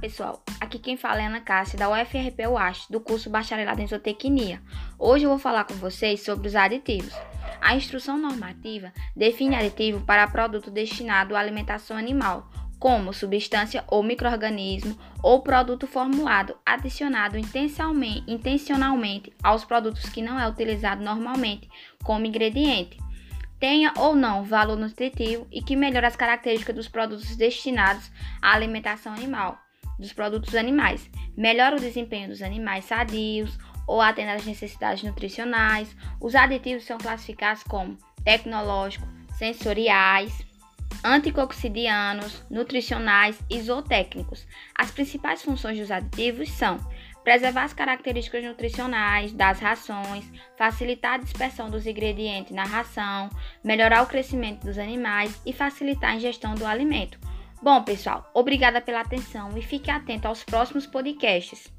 pessoal, aqui quem fala é Ana Cássia, da UFRP UAST, do curso Bacharelado em Zootecnia. Hoje eu vou falar com vocês sobre os aditivos. A instrução normativa define aditivo para produto destinado à alimentação animal, como substância ou microorganismo ou produto formulado adicionado intencionalmente aos produtos que não é utilizado normalmente como ingrediente tenha ou não valor nutritivo e que melhore as características dos produtos destinados à alimentação animal, dos produtos animais, melhora o desempenho dos animais sadios ou atenda às necessidades nutricionais. Os aditivos são classificados como tecnológicos, sensoriais, anticoxidianos, nutricionais e zootécnicos. As principais funções dos aditivos são preservar as características nutricionais das rações, facilitar a dispersão dos ingredientes na ração, melhorar o crescimento dos animais e facilitar a ingestão do alimento. Bom, pessoal, obrigada pela atenção e fique atento aos próximos podcasts.